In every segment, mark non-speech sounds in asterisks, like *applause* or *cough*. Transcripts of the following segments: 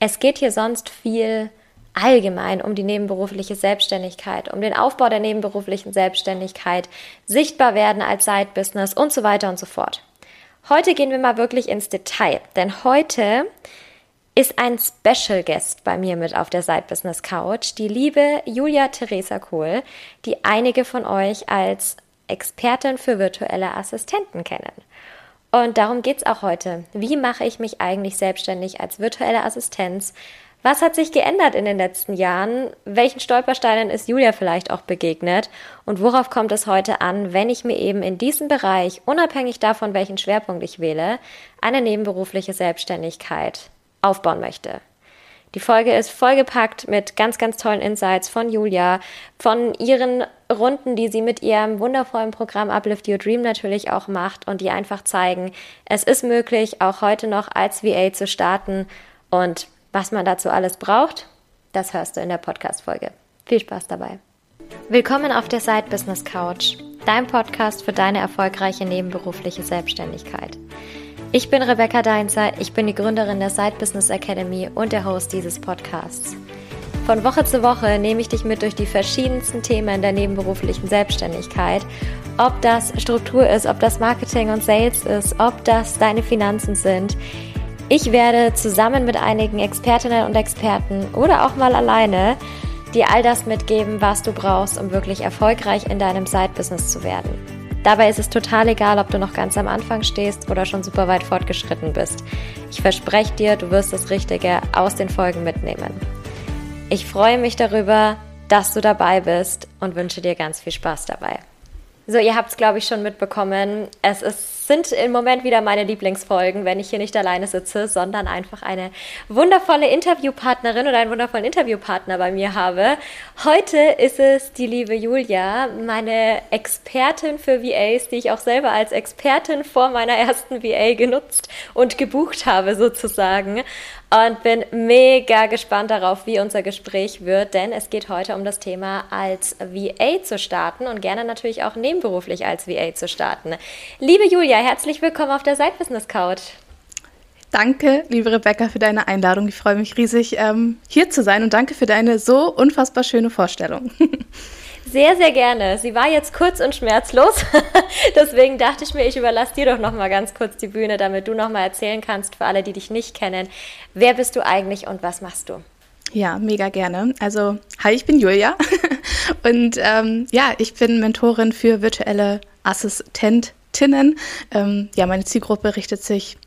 Es geht hier sonst viel allgemein um die nebenberufliche Selbstständigkeit, um den Aufbau der nebenberuflichen Selbstständigkeit, sichtbar werden als Side-Business und so weiter und so fort. Heute gehen wir mal wirklich ins Detail, denn heute ist ein Special Guest bei mir mit auf der Side Business Couch, die liebe Julia Theresa Kohl, die einige von euch als Expertin für virtuelle Assistenten kennen. Und darum geht es auch heute. Wie mache ich mich eigentlich selbstständig als virtuelle Assistenz? Was hat sich geändert in den letzten Jahren? Welchen Stolpersteinen ist Julia vielleicht auch begegnet? Und worauf kommt es heute an, wenn ich mir eben in diesem Bereich, unabhängig davon, welchen Schwerpunkt ich wähle, eine nebenberufliche Selbstständigkeit aufbauen möchte? Die Folge ist vollgepackt mit ganz, ganz tollen Insights von Julia, von ihren Runden, die sie mit ihrem wundervollen Programm Uplift Your Dream natürlich auch macht und die einfach zeigen, es ist möglich, auch heute noch als VA zu starten und was man dazu alles braucht, das hörst du in der Podcast-Folge. Viel Spaß dabei. Willkommen auf der Side Business Couch, dein Podcast für deine erfolgreiche nebenberufliche Selbstständigkeit. Ich bin Rebecca Deinzer, ich bin die Gründerin der Side Business Academy und der Host dieses Podcasts. Von Woche zu Woche nehme ich dich mit durch die verschiedensten Themen der nebenberuflichen Selbstständigkeit. Ob das Struktur ist, ob das Marketing und Sales ist, ob das deine Finanzen sind. Ich werde zusammen mit einigen Expertinnen und Experten oder auch mal alleine dir all das mitgeben, was du brauchst, um wirklich erfolgreich in deinem Side-Business zu werden. Dabei ist es total egal, ob du noch ganz am Anfang stehst oder schon super weit fortgeschritten bist. Ich verspreche dir, du wirst das Richtige aus den Folgen mitnehmen. Ich freue mich darüber, dass du dabei bist und wünsche dir ganz viel Spaß dabei. So, ihr habt es, glaube ich, schon mitbekommen. Es ist, sind im Moment wieder meine Lieblingsfolgen, wenn ich hier nicht alleine sitze, sondern einfach eine wundervolle Interviewpartnerin oder einen wundervollen Interviewpartner bei mir habe. Heute ist es die liebe Julia, meine Expertin für VAs, die ich auch selber als Expertin vor meiner ersten VA genutzt und gebucht habe, sozusagen und bin mega gespannt darauf, wie unser Gespräch wird, denn es geht heute um das Thema als VA zu starten und gerne natürlich auch nebenberuflich als VA zu starten. Liebe Julia, herzlich willkommen auf der Side Business Couch. Danke, liebe Rebecca, für deine Einladung. Ich freue mich riesig, ähm, hier zu sein und danke für deine so unfassbar schöne Vorstellung. *laughs* Sehr, sehr gerne. Sie war jetzt kurz und schmerzlos. *laughs* Deswegen dachte ich mir, ich überlasse dir doch noch mal ganz kurz die Bühne, damit du noch mal erzählen kannst für alle, die dich nicht kennen. Wer bist du eigentlich und was machst du? Ja, mega gerne. Also, hi, ich bin Julia *laughs* und ähm, ja, ich bin Mentorin für virtuelle Assistentinnen. Ähm, ja, meine Zielgruppe richtet sich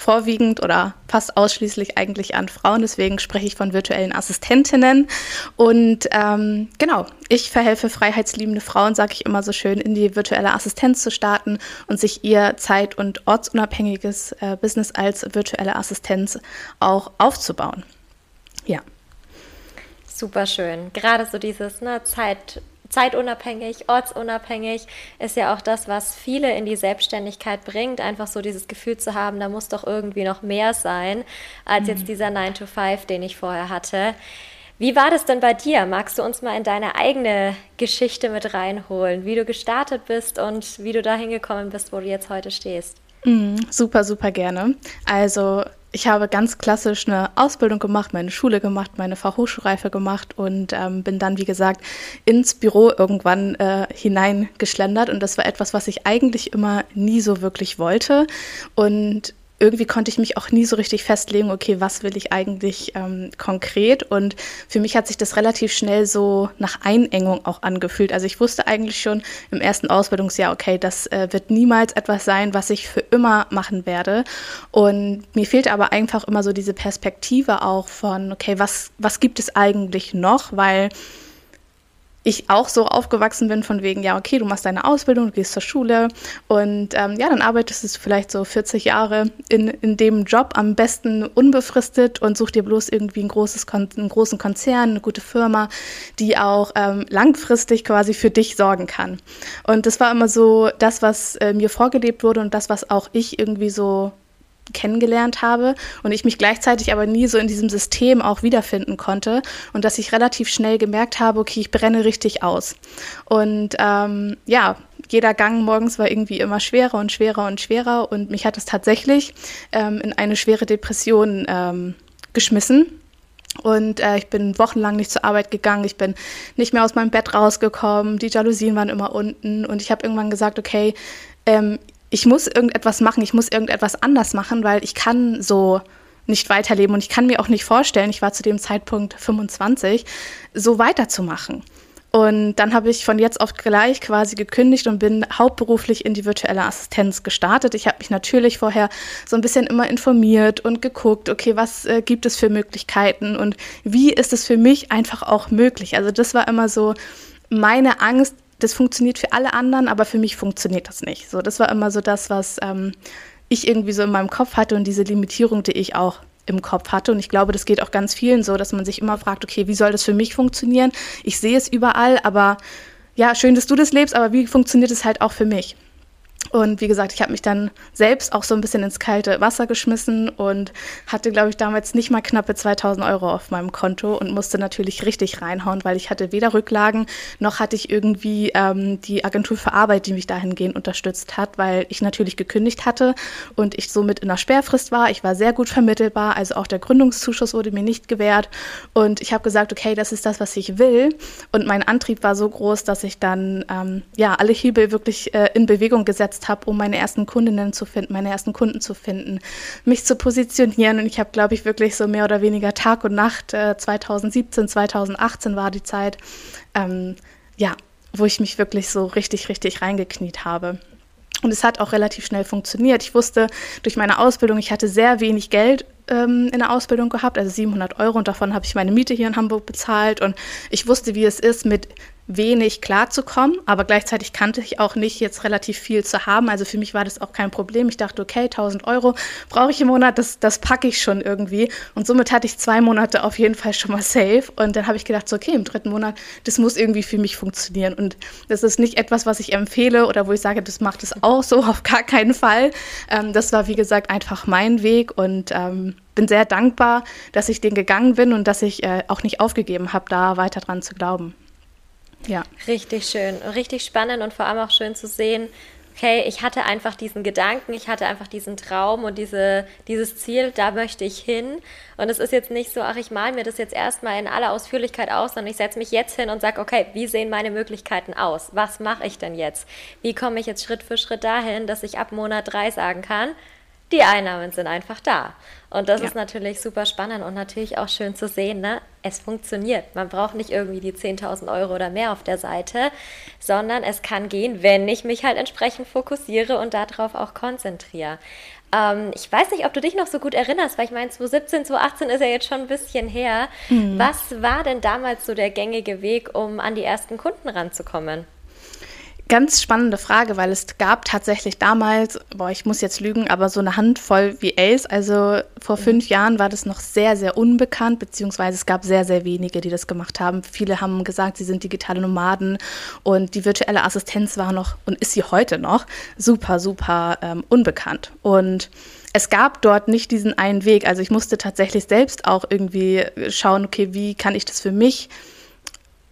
vorwiegend oder fast ausschließlich eigentlich an Frauen. Deswegen spreche ich von virtuellen Assistentinnen. Und ähm, genau, ich verhelfe freiheitsliebende Frauen, sage ich immer so schön, in die virtuelle Assistenz zu starten und sich ihr zeit- und ortsunabhängiges äh, Business als virtuelle Assistenz auch aufzubauen. Ja. Super schön. Gerade so dieses ne, Zeit, zeitunabhängig, ortsunabhängig ist ja auch das, was viele in die Selbstständigkeit bringt. Einfach so dieses Gefühl zu haben, da muss doch irgendwie noch mehr sein als mhm. jetzt dieser 9 to 5, den ich vorher hatte. Wie war das denn bei dir? Magst du uns mal in deine eigene Geschichte mit reinholen, wie du gestartet bist und wie du da hingekommen bist, wo du jetzt heute stehst? Mm, super, super gerne. Also ich habe ganz klassisch eine Ausbildung gemacht, meine Schule gemacht, meine Fachhochschulreife gemacht und ähm, bin dann, wie gesagt, ins Büro irgendwann äh, hineingeschlendert. Und das war etwas, was ich eigentlich immer nie so wirklich wollte. Und irgendwie konnte ich mich auch nie so richtig festlegen, okay, was will ich eigentlich ähm, konkret? Und für mich hat sich das relativ schnell so nach Einengung auch angefühlt. Also ich wusste eigentlich schon im ersten Ausbildungsjahr, okay, das äh, wird niemals etwas sein, was ich für immer machen werde. Und mir fehlte aber einfach immer so diese Perspektive auch von, okay, was, was gibt es eigentlich noch? Weil ich auch so aufgewachsen bin, von wegen, ja, okay, du machst deine Ausbildung, du gehst zur Schule und ähm, ja, dann arbeitest du vielleicht so 40 Jahre in, in dem Job, am besten unbefristet und such dir bloß irgendwie ein großes Kon einen großen Konzern, eine gute Firma, die auch ähm, langfristig quasi für dich sorgen kann. Und das war immer so das, was äh, mir vorgelebt wurde und das, was auch ich irgendwie so kennengelernt habe und ich mich gleichzeitig aber nie so in diesem System auch wiederfinden konnte und dass ich relativ schnell gemerkt habe, okay, ich brenne richtig aus. Und ähm, ja, jeder Gang morgens war irgendwie immer schwerer und schwerer und schwerer und mich hat es tatsächlich ähm, in eine schwere Depression ähm, geschmissen. Und äh, ich bin wochenlang nicht zur Arbeit gegangen, ich bin nicht mehr aus meinem Bett rausgekommen, die Jalousien waren immer unten und ich habe irgendwann gesagt, okay, ähm, ich muss irgendetwas machen, ich muss irgendetwas anders machen, weil ich kann so nicht weiterleben und ich kann mir auch nicht vorstellen, ich war zu dem Zeitpunkt 25, so weiterzumachen. Und dann habe ich von jetzt auf gleich quasi gekündigt und bin hauptberuflich in die virtuelle Assistenz gestartet. Ich habe mich natürlich vorher so ein bisschen immer informiert und geguckt, okay, was äh, gibt es für Möglichkeiten und wie ist es für mich einfach auch möglich. Also das war immer so meine Angst, das funktioniert für alle anderen, aber für mich funktioniert das nicht. So, das war immer so das, was ähm, ich irgendwie so in meinem Kopf hatte und diese Limitierung, die ich auch im Kopf hatte. Und ich glaube, das geht auch ganz vielen so, dass man sich immer fragt, okay, wie soll das für mich funktionieren? Ich sehe es überall, aber ja, schön, dass du das lebst, aber wie funktioniert es halt auch für mich? Und wie gesagt, ich habe mich dann selbst auch so ein bisschen ins kalte Wasser geschmissen und hatte, glaube ich, damals nicht mal knappe 2000 Euro auf meinem Konto und musste natürlich richtig reinhauen, weil ich hatte weder Rücklagen noch hatte ich irgendwie ähm, die Agentur für Arbeit, die mich dahingehend unterstützt hat, weil ich natürlich gekündigt hatte und ich somit in der Sperrfrist war. Ich war sehr gut vermittelbar, also auch der Gründungszuschuss wurde mir nicht gewährt und ich habe gesagt, okay, das ist das, was ich will. Und mein Antrieb war so groß, dass ich dann ähm, ja alle Hebel wirklich äh, in Bewegung gesetzt eingesetzt habe, um meine ersten Kundinnen zu finden, meine ersten Kunden zu finden, mich zu positionieren. Und ich habe, glaube ich, wirklich so mehr oder weniger Tag und Nacht, äh, 2017, 2018 war die Zeit, ähm, ja, wo ich mich wirklich so richtig, richtig reingekniet habe. Und es hat auch relativ schnell funktioniert. Ich wusste durch meine Ausbildung, ich hatte sehr wenig Geld ähm, in der Ausbildung gehabt, also 700 Euro und davon habe ich meine Miete hier in Hamburg bezahlt und ich wusste, wie es ist, mit wenig klarzukommen, aber gleichzeitig kannte ich auch nicht, jetzt relativ viel zu haben. Also für mich war das auch kein Problem. Ich dachte, okay, 1000 Euro brauche ich im Monat, das, das packe ich schon irgendwie. Und somit hatte ich zwei Monate auf jeden Fall schon mal safe. Und dann habe ich gedacht, so, okay, im dritten Monat, das muss irgendwie für mich funktionieren. Und das ist nicht etwas, was ich empfehle oder wo ich sage, das macht es auch so, *laughs* auf gar keinen Fall. Ähm, das war, wie gesagt, einfach mein Weg und ähm, bin sehr dankbar, dass ich den gegangen bin und dass ich äh, auch nicht aufgegeben habe, da weiter dran zu glauben. Ja. Richtig schön, richtig spannend und vor allem auch schön zu sehen, okay, ich hatte einfach diesen Gedanken, ich hatte einfach diesen Traum und diese, dieses Ziel, da möchte ich hin. Und es ist jetzt nicht so, ach, ich male mir das jetzt erstmal in aller Ausführlichkeit aus, sondern ich setze mich jetzt hin und sage, okay, wie sehen meine Möglichkeiten aus? Was mache ich denn jetzt? Wie komme ich jetzt Schritt für Schritt dahin, dass ich ab Monat drei sagen kann, die Einnahmen sind einfach da. Und das ja. ist natürlich super spannend und natürlich auch schön zu sehen, ne? es funktioniert. Man braucht nicht irgendwie die 10.000 Euro oder mehr auf der Seite, sondern es kann gehen, wenn ich mich halt entsprechend fokussiere und darauf auch konzentriere. Ähm, ich weiß nicht, ob du dich noch so gut erinnerst, weil ich meine, 2017, 2018 ist ja jetzt schon ein bisschen her. Mhm. Was war denn damals so der gängige Weg, um an die ersten Kunden ranzukommen? Ganz spannende Frage, weil es gab tatsächlich damals, boah, ich muss jetzt lügen, aber so eine Handvoll VAs. Also vor mhm. fünf Jahren war das noch sehr, sehr unbekannt, beziehungsweise es gab sehr, sehr wenige, die das gemacht haben. Viele haben gesagt, sie sind digitale Nomaden und die virtuelle Assistenz war noch und ist sie heute noch super, super ähm, unbekannt. Und es gab dort nicht diesen einen Weg. Also ich musste tatsächlich selbst auch irgendwie schauen, okay, wie kann ich das für mich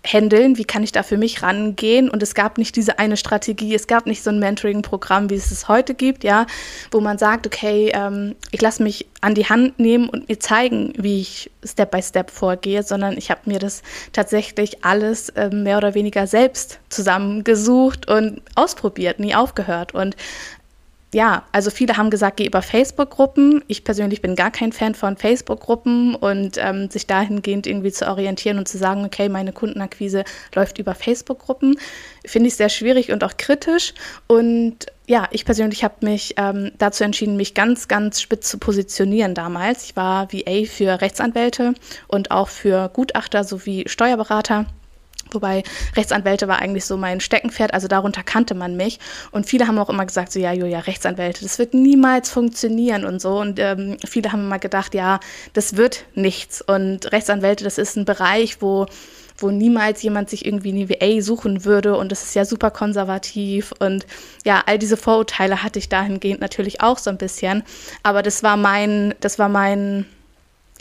handeln, wie kann ich da für mich rangehen? Und es gab nicht diese eine Strategie, es gab nicht so ein Mentoring-Programm, wie es es heute gibt, ja, wo man sagt, okay, ähm, ich lasse mich an die Hand nehmen und mir zeigen, wie ich Step by Step vorgehe, sondern ich habe mir das tatsächlich alles äh, mehr oder weniger selbst zusammengesucht und ausprobiert, nie aufgehört. Und ja, also viele haben gesagt, geh über Facebook-Gruppen. Ich persönlich bin gar kein Fan von Facebook-Gruppen und ähm, sich dahingehend irgendwie zu orientieren und zu sagen, okay, meine Kundenakquise läuft über Facebook-Gruppen, finde ich sehr schwierig und auch kritisch. Und ja, ich persönlich habe mich ähm, dazu entschieden, mich ganz, ganz spitz zu positionieren damals. Ich war VA für Rechtsanwälte und auch für Gutachter sowie Steuerberater. Wobei Rechtsanwälte war eigentlich so mein Steckenpferd, also darunter kannte man mich. Und viele haben auch immer gesagt, so ja, Julia, Rechtsanwälte, das wird niemals funktionieren und so. Und ähm, viele haben immer gedacht, ja, das wird nichts. Und Rechtsanwälte, das ist ein Bereich, wo wo niemals jemand sich irgendwie eine VA suchen würde und das ist ja super konservativ und ja, all diese Vorurteile hatte ich dahingehend natürlich auch so ein bisschen, aber das war mein, das war mein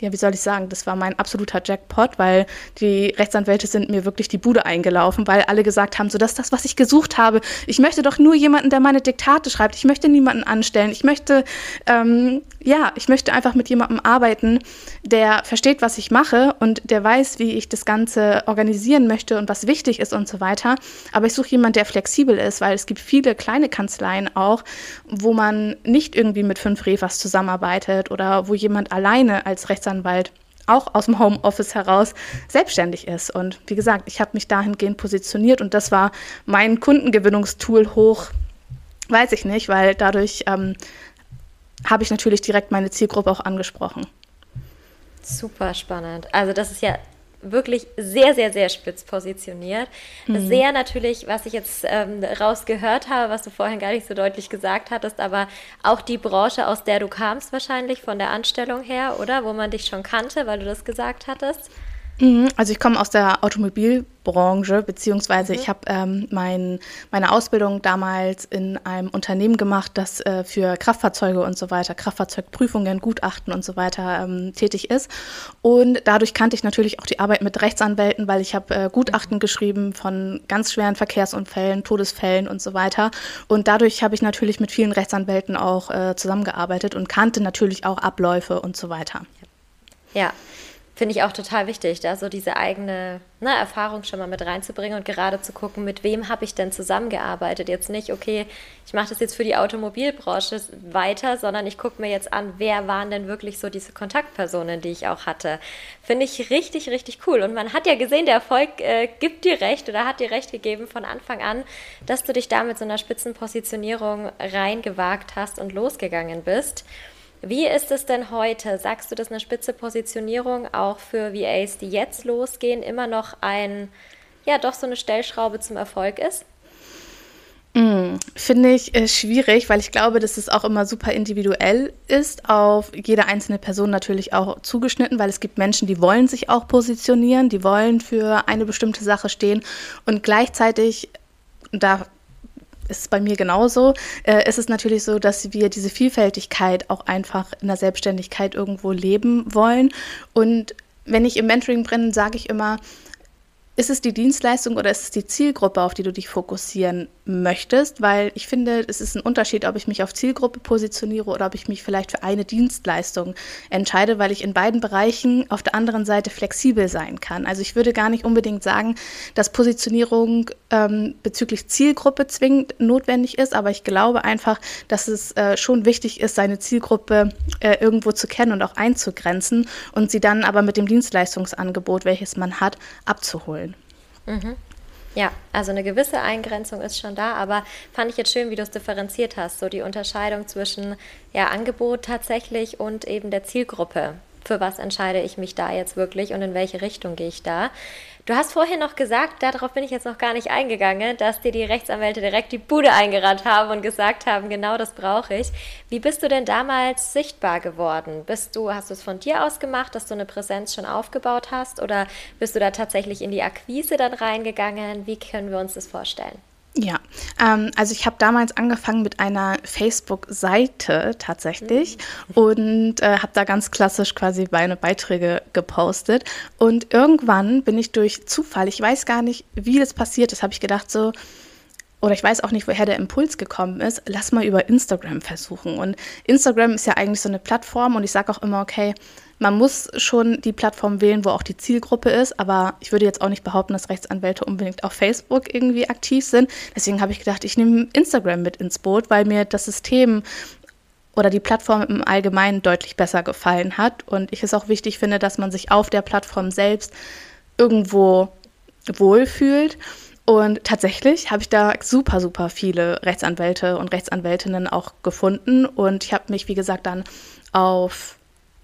ja, wie soll ich sagen, das war mein absoluter Jackpot, weil die Rechtsanwälte sind mir wirklich die Bude eingelaufen, weil alle gesagt haben, so das ist das, was ich gesucht habe. Ich möchte doch nur jemanden, der meine Diktate schreibt. Ich möchte niemanden anstellen. Ich möchte, ähm, ja, ich möchte einfach mit jemandem arbeiten, der versteht, was ich mache und der weiß, wie ich das Ganze organisieren möchte und was wichtig ist und so weiter. Aber ich suche jemanden, der flexibel ist, weil es gibt viele kleine Kanzleien auch, wo man nicht irgendwie mit fünf Refers zusammenarbeitet oder wo jemand alleine als Rechtsanwalt Rechtsanwalt auch aus dem Homeoffice heraus selbstständig ist. Und wie gesagt, ich habe mich dahingehend positioniert und das war mein Kundengewinnungstool hoch, weiß ich nicht, weil dadurch ähm, habe ich natürlich direkt meine Zielgruppe auch angesprochen. Super spannend. Also das ist ja wirklich sehr, sehr, sehr spitz positioniert. Mhm. Sehr natürlich, was ich jetzt ähm, rausgehört habe, was du vorhin gar nicht so deutlich gesagt hattest, aber auch die Branche, aus der du kamst wahrscheinlich von der Anstellung her, oder? Wo man dich schon kannte, weil du das gesagt hattest. Mhm, also ich komme aus der Automobilbranche, beziehungsweise mhm. ich habe ähm, mein, meine Ausbildung damals in einem Unternehmen gemacht, das äh, für Kraftfahrzeuge und so weiter, Kraftfahrzeugprüfungen, Gutachten und so weiter ähm, tätig ist. Und dadurch kannte ich natürlich auch die Arbeit mit Rechtsanwälten, weil ich habe äh, Gutachten mhm. geschrieben von ganz schweren Verkehrsunfällen, Todesfällen und so weiter. Und dadurch habe ich natürlich mit vielen Rechtsanwälten auch äh, zusammengearbeitet und kannte natürlich auch Abläufe und so weiter. Ja, finde ich auch total wichtig, da so diese eigene ne, Erfahrung schon mal mit reinzubringen und gerade zu gucken, mit wem habe ich denn zusammengearbeitet. Jetzt nicht, okay, ich mache das jetzt für die Automobilbranche weiter, sondern ich gucke mir jetzt an, wer waren denn wirklich so diese Kontaktpersonen, die ich auch hatte. Finde ich richtig, richtig cool. Und man hat ja gesehen, der Erfolg äh, gibt dir recht oder hat dir recht gegeben von Anfang an, dass du dich da mit so einer Spitzenpositionierung reingewagt hast und losgegangen bist. Wie ist es denn heute? Sagst du, dass eine spitze Positionierung auch für VAs, die jetzt losgehen, immer noch ein, ja, doch so eine Stellschraube zum Erfolg ist? Mm, Finde ich äh, schwierig, weil ich glaube, dass es auch immer super individuell ist, auf jede einzelne Person natürlich auch zugeschnitten, weil es gibt Menschen, die wollen sich auch positionieren, die wollen für eine bestimmte Sache stehen und gleichzeitig, da ist bei mir genauso. Äh, ist es natürlich so, dass wir diese Vielfältigkeit auch einfach in der Selbstständigkeit irgendwo leben wollen. Und wenn ich im Mentoring bin, sage ich immer, ist es die Dienstleistung oder ist es die Zielgruppe, auf die du dich fokussieren möchtest? Weil ich finde, es ist ein Unterschied, ob ich mich auf Zielgruppe positioniere oder ob ich mich vielleicht für eine Dienstleistung entscheide, weil ich in beiden Bereichen auf der anderen Seite flexibel sein kann. Also ich würde gar nicht unbedingt sagen, dass Positionierung ähm, bezüglich Zielgruppe zwingend notwendig ist, aber ich glaube einfach, dass es äh, schon wichtig ist, seine Zielgruppe äh, irgendwo zu kennen und auch einzugrenzen und sie dann aber mit dem Dienstleistungsangebot, welches man hat, abzuholen. Mhm. Ja, also eine gewisse Eingrenzung ist schon da, aber fand ich jetzt schön, wie du es differenziert hast, so die Unterscheidung zwischen ja, Angebot tatsächlich und eben der Zielgruppe. Für was entscheide ich mich da jetzt wirklich und in welche Richtung gehe ich da? Du hast vorhin noch gesagt, darauf bin ich jetzt noch gar nicht eingegangen, dass dir die Rechtsanwälte direkt die Bude eingerannt haben und gesagt haben, genau das brauche ich. Wie bist du denn damals sichtbar geworden? Bist du, hast du es von dir aus gemacht, dass du eine Präsenz schon aufgebaut hast oder bist du da tatsächlich in die Akquise dann reingegangen? Wie können wir uns das vorstellen? Ja, ähm, also ich habe damals angefangen mit einer Facebook-Seite tatsächlich mhm. und äh, habe da ganz klassisch quasi meine Beiträge gepostet. Und irgendwann bin ich durch Zufall, ich weiß gar nicht, wie das passiert ist, habe ich gedacht so, oder ich weiß auch nicht, woher der Impuls gekommen ist, lass mal über Instagram versuchen. Und Instagram ist ja eigentlich so eine Plattform und ich sage auch immer, okay, man muss schon die Plattform wählen, wo auch die Zielgruppe ist, aber ich würde jetzt auch nicht behaupten, dass Rechtsanwälte unbedingt auf Facebook irgendwie aktiv sind. Deswegen habe ich gedacht, ich nehme Instagram mit ins Boot, weil mir das System oder die Plattform im Allgemeinen deutlich besser gefallen hat und ich es auch wichtig finde, dass man sich auf der Plattform selbst irgendwo wohlfühlt. Und tatsächlich habe ich da super, super viele Rechtsanwälte und Rechtsanwältinnen auch gefunden. Und ich habe mich, wie gesagt, dann auf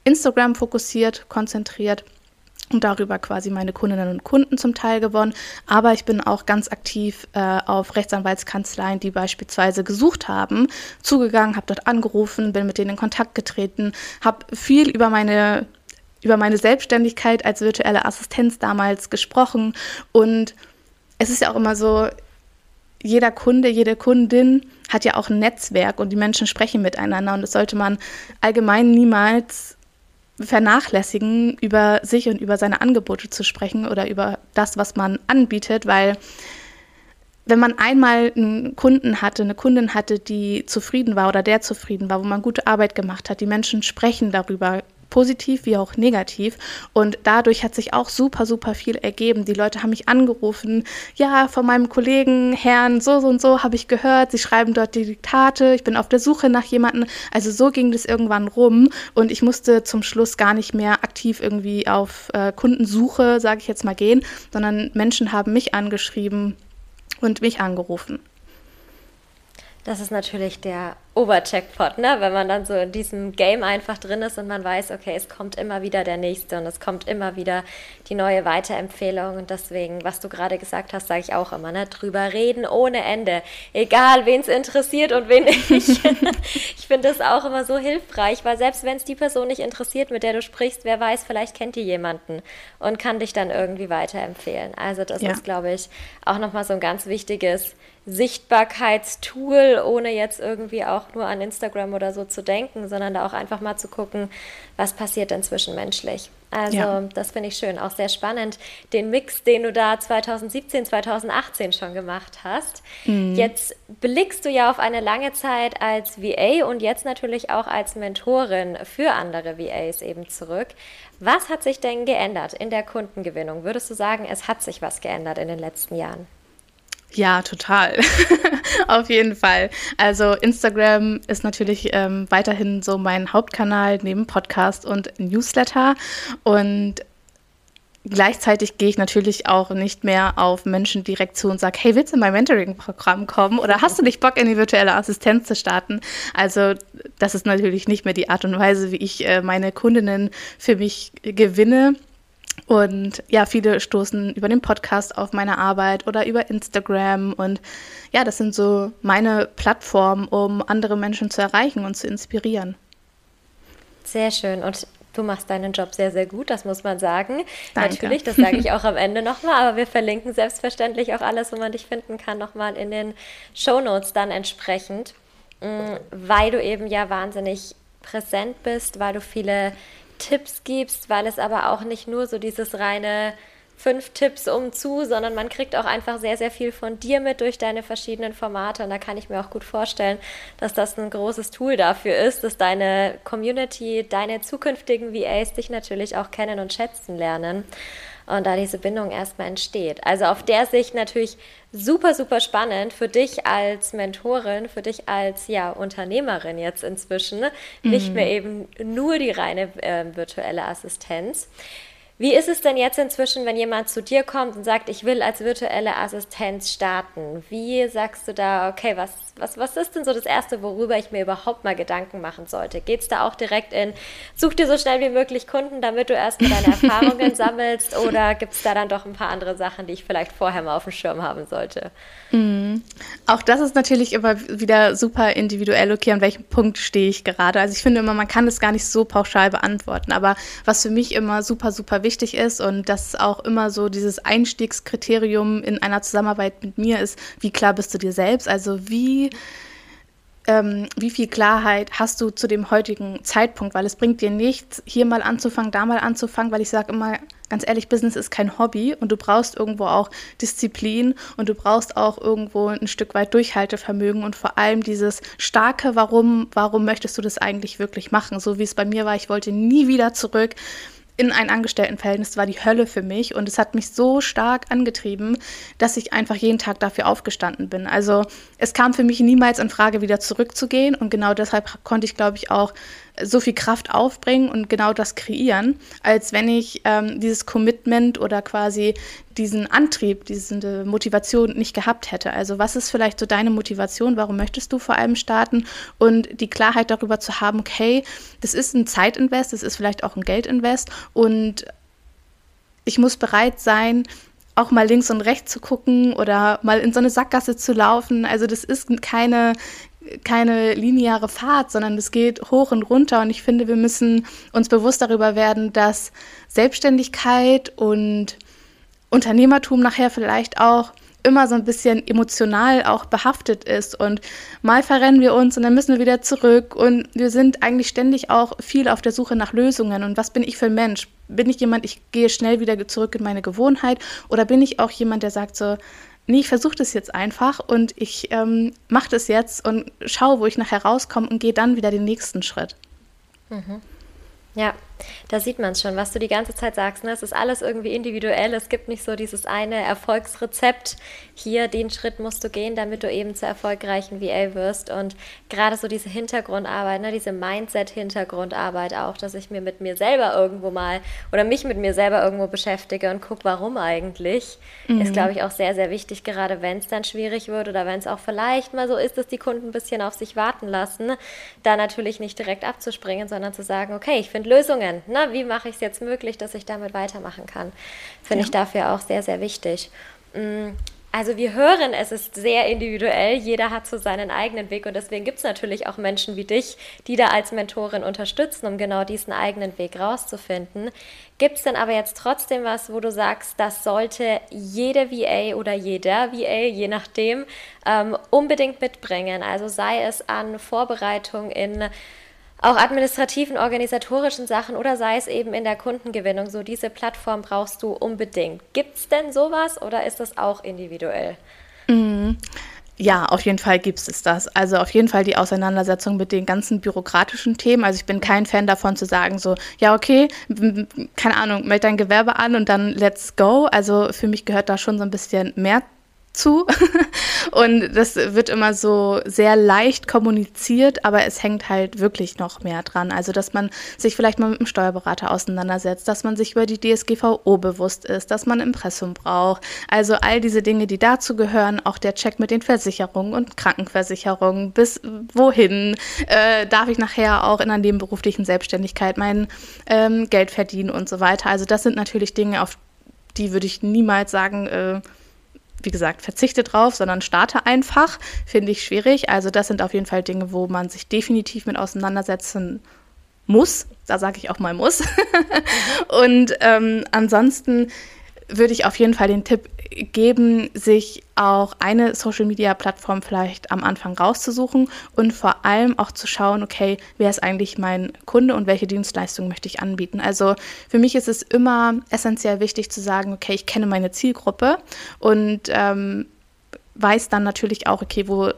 Instagram fokussiert, konzentriert und darüber quasi meine Kundinnen und Kunden zum Teil gewonnen. Aber ich bin auch ganz aktiv äh, auf Rechtsanwaltskanzleien, die beispielsweise gesucht haben, zugegangen, habe dort angerufen, bin mit denen in Kontakt getreten, habe viel über meine über meine Selbstständigkeit als virtuelle Assistenz damals gesprochen und es ist ja auch immer so, jeder Kunde, jede Kundin hat ja auch ein Netzwerk und die Menschen sprechen miteinander und das sollte man allgemein niemals vernachlässigen, über sich und über seine Angebote zu sprechen oder über das, was man anbietet, weil wenn man einmal einen Kunden hatte, eine Kundin hatte, die zufrieden war oder der zufrieden war, wo man gute Arbeit gemacht hat, die Menschen sprechen darüber, positiv wie auch negativ. Und dadurch hat sich auch super, super viel ergeben. Die Leute haben mich angerufen, ja, von meinem Kollegen Herrn so, so und so habe ich gehört, sie schreiben dort die Diktate, ich bin auf der Suche nach jemandem. Also so ging das irgendwann rum und ich musste zum Schluss gar nicht mehr aktiv irgendwie auf äh, Kundensuche, sage ich jetzt mal, gehen, sondern Menschen haben mich angeschrieben und mich angerufen. Das ist natürlich der Obercheckpot, ne? wenn man dann so in diesem Game einfach drin ist und man weiß, okay, es kommt immer wieder der nächste und es kommt immer wieder die neue Weiterempfehlung. Und deswegen, was du gerade gesagt hast, sage ich auch immer, ne? drüber reden ohne Ende. Egal, wen es interessiert und wen nicht. *laughs* ich finde das auch immer so hilfreich, weil selbst wenn es die Person nicht interessiert, mit der du sprichst, wer weiß, vielleicht kennt die jemanden und kann dich dann irgendwie weiterempfehlen. Also das ja. ist, glaube ich, auch nochmal so ein ganz wichtiges Sichtbarkeitstool, ohne jetzt irgendwie auch nur an Instagram oder so zu denken, sondern da auch einfach mal zu gucken, was passiert denn zwischenmenschlich. Also ja. das finde ich schön, auch sehr spannend, den Mix, den du da 2017, 2018 schon gemacht hast. Mhm. Jetzt blickst du ja auf eine lange Zeit als VA und jetzt natürlich auch als Mentorin für andere VAs eben zurück. Was hat sich denn geändert in der Kundengewinnung? Würdest du sagen, es hat sich was geändert in den letzten Jahren? Ja, total. *laughs* Auf jeden Fall. Also Instagram ist natürlich ähm, weiterhin so mein Hauptkanal neben Podcast und Newsletter. Und gleichzeitig gehe ich natürlich auch nicht mehr auf Menschen direkt zu und sage, hey, willst du in mein Mentoring-Programm kommen oder hast du nicht Bock, in die virtuelle Assistenz zu starten? Also das ist natürlich nicht mehr die Art und Weise, wie ich äh, meine Kundinnen für mich gewinne. Und ja, viele stoßen über den Podcast auf meine Arbeit oder über Instagram. Und ja, das sind so meine Plattformen, um andere Menschen zu erreichen und zu inspirieren. Sehr schön. Und du machst deinen Job sehr, sehr gut, das muss man sagen. Danke. Natürlich, das sage ich auch am Ende nochmal, aber wir verlinken selbstverständlich auch alles, wo man dich finden kann, nochmal in den Show Notes dann entsprechend, mm, weil du eben ja wahnsinnig präsent bist, weil du viele Tipps gibst, weil es aber auch nicht nur so dieses reine fünf Tipps um zu, sondern man kriegt auch einfach sehr, sehr viel von dir mit durch deine verschiedenen Formate. Und da kann ich mir auch gut vorstellen, dass das ein großes Tool dafür ist, dass deine Community, deine zukünftigen VAs dich natürlich auch kennen und schätzen lernen und da diese Bindung erstmal entsteht. Also auf der Sicht natürlich super, super spannend für dich als Mentorin, für dich als ja, Unternehmerin jetzt inzwischen, mhm. nicht mehr eben nur die reine äh, virtuelle Assistenz. Wie ist es denn jetzt inzwischen, wenn jemand zu dir kommt und sagt, ich will als virtuelle Assistenz starten? Wie sagst du da, okay, was, was, was ist denn so das Erste, worüber ich mir überhaupt mal Gedanken machen sollte? Geht es da auch direkt in, such dir so schnell wie möglich Kunden, damit du erstmal deine *laughs* Erfahrungen sammelst? Oder gibt es da dann doch ein paar andere Sachen, die ich vielleicht vorher mal auf dem Schirm haben sollte? Mhm. Auch das ist natürlich immer wieder super individuell, okay, an welchem Punkt stehe ich gerade. Also ich finde immer, man kann das gar nicht so pauschal beantworten. Aber was für mich immer super, super wichtig ist und das auch immer so dieses Einstiegskriterium in einer Zusammenarbeit mit mir ist, wie klar bist du dir selbst? Also wie ähm, wie viel Klarheit hast du zu dem heutigen Zeitpunkt, weil es bringt dir nichts, hier mal anzufangen, da mal anzufangen, weil ich sage immer, ganz ehrlich, Business ist kein Hobby und du brauchst irgendwo auch Disziplin und du brauchst auch irgendwo ein Stück weit Durchhaltevermögen und vor allem dieses starke, warum, warum möchtest du das eigentlich wirklich machen? So wie es bei mir war, ich wollte nie wieder zurück in ein Angestelltenverhältnis war die Hölle für mich und es hat mich so stark angetrieben, dass ich einfach jeden Tag dafür aufgestanden bin. Also es kam für mich niemals in Frage, wieder zurückzugehen und genau deshalb konnte ich, glaube ich, auch so viel Kraft aufbringen und genau das kreieren, als wenn ich ähm, dieses Commitment oder quasi diesen Antrieb, diese Motivation nicht gehabt hätte. Also was ist vielleicht so deine Motivation? Warum möchtest du vor allem starten? Und die Klarheit darüber zu haben, okay, das ist ein Zeitinvest, das ist vielleicht auch ein Geldinvest und ich muss bereit sein, auch mal links und rechts zu gucken oder mal in so eine Sackgasse zu laufen. Also das ist keine, keine lineare Fahrt, sondern es geht hoch und runter. Und ich finde, wir müssen uns bewusst darüber werden, dass Selbstständigkeit und Unternehmertum nachher vielleicht auch immer so ein bisschen emotional auch behaftet ist und mal verrennen wir uns und dann müssen wir wieder zurück und wir sind eigentlich ständig auch viel auf der Suche nach Lösungen und was bin ich für ein Mensch? Bin ich jemand, ich gehe schnell wieder zurück in meine Gewohnheit oder bin ich auch jemand, der sagt so, nee, ich versuche das jetzt einfach und ich ähm, mache das jetzt und schaue, wo ich nachher rauskomme und gehe dann wieder den nächsten Schritt. Mhm. Ja, da sieht man es schon, was du die ganze Zeit sagst. Ne? Es ist alles irgendwie individuell. Es gibt nicht so dieses eine Erfolgsrezept. Hier, den Schritt musst du gehen, damit du eben zur erfolgreichen VA wirst. Und gerade so diese Hintergrundarbeit, ne? diese Mindset-Hintergrundarbeit auch, dass ich mir mit mir selber irgendwo mal oder mich mit mir selber irgendwo beschäftige und gucke, warum eigentlich, mhm. ist, glaube ich, auch sehr, sehr wichtig, gerade wenn es dann schwierig wird oder wenn es auch vielleicht mal so ist, dass die Kunden ein bisschen auf sich warten lassen, da natürlich nicht direkt abzuspringen, sondern zu sagen, okay, ich finde sind Lösungen. Ne? Wie mache ich es jetzt möglich, dass ich damit weitermachen kann? Finde ja. ich dafür auch sehr, sehr wichtig. Mm, also wir hören, es ist sehr individuell, jeder hat so seinen eigenen Weg und deswegen gibt es natürlich auch Menschen wie dich, die da als Mentorin unterstützen, um genau diesen eigenen Weg rauszufinden. Gibt es denn aber jetzt trotzdem was, wo du sagst, das sollte jede VA oder jeder VA, je nachdem, ähm, unbedingt mitbringen? Also sei es an Vorbereitung in auch administrativen, organisatorischen Sachen oder sei es eben in der Kundengewinnung, so diese Plattform brauchst du unbedingt. Gibt es denn sowas oder ist das auch individuell? Mhm. Ja, auf jeden Fall gibt es das. Also auf jeden Fall die Auseinandersetzung mit den ganzen bürokratischen Themen. Also ich bin kein Fan davon zu sagen, so, ja, okay, keine Ahnung, meld dein Gewerbe an und dann let's go. Also für mich gehört da schon so ein bisschen mehr zu. *laughs* Und das wird immer so sehr leicht kommuniziert, aber es hängt halt wirklich noch mehr dran. Also, dass man sich vielleicht mal mit einem Steuerberater auseinandersetzt, dass man sich über die DSGVO bewusst ist, dass man Impressum braucht. Also all diese Dinge, die dazu gehören, auch der Check mit den Versicherungen und Krankenversicherungen, bis wohin äh, darf ich nachher auch in einer nebenberuflichen Selbstständigkeit mein ähm, Geld verdienen und so weiter. Also das sind natürlich Dinge, auf die würde ich niemals sagen, äh, wie gesagt, verzichte drauf, sondern starte einfach, finde ich schwierig. Also das sind auf jeden Fall Dinge, wo man sich definitiv mit auseinandersetzen muss. Da sage ich auch mal muss. *laughs* Und ähm, ansonsten würde ich auf jeden Fall den Tipp geben, sich auch eine Social-Media-Plattform vielleicht am Anfang rauszusuchen und vor allem auch zu schauen, okay, wer ist eigentlich mein Kunde und welche Dienstleistung möchte ich anbieten. Also für mich ist es immer essentiell wichtig zu sagen, okay, ich kenne meine Zielgruppe und ähm, weiß dann natürlich auch, okay, wo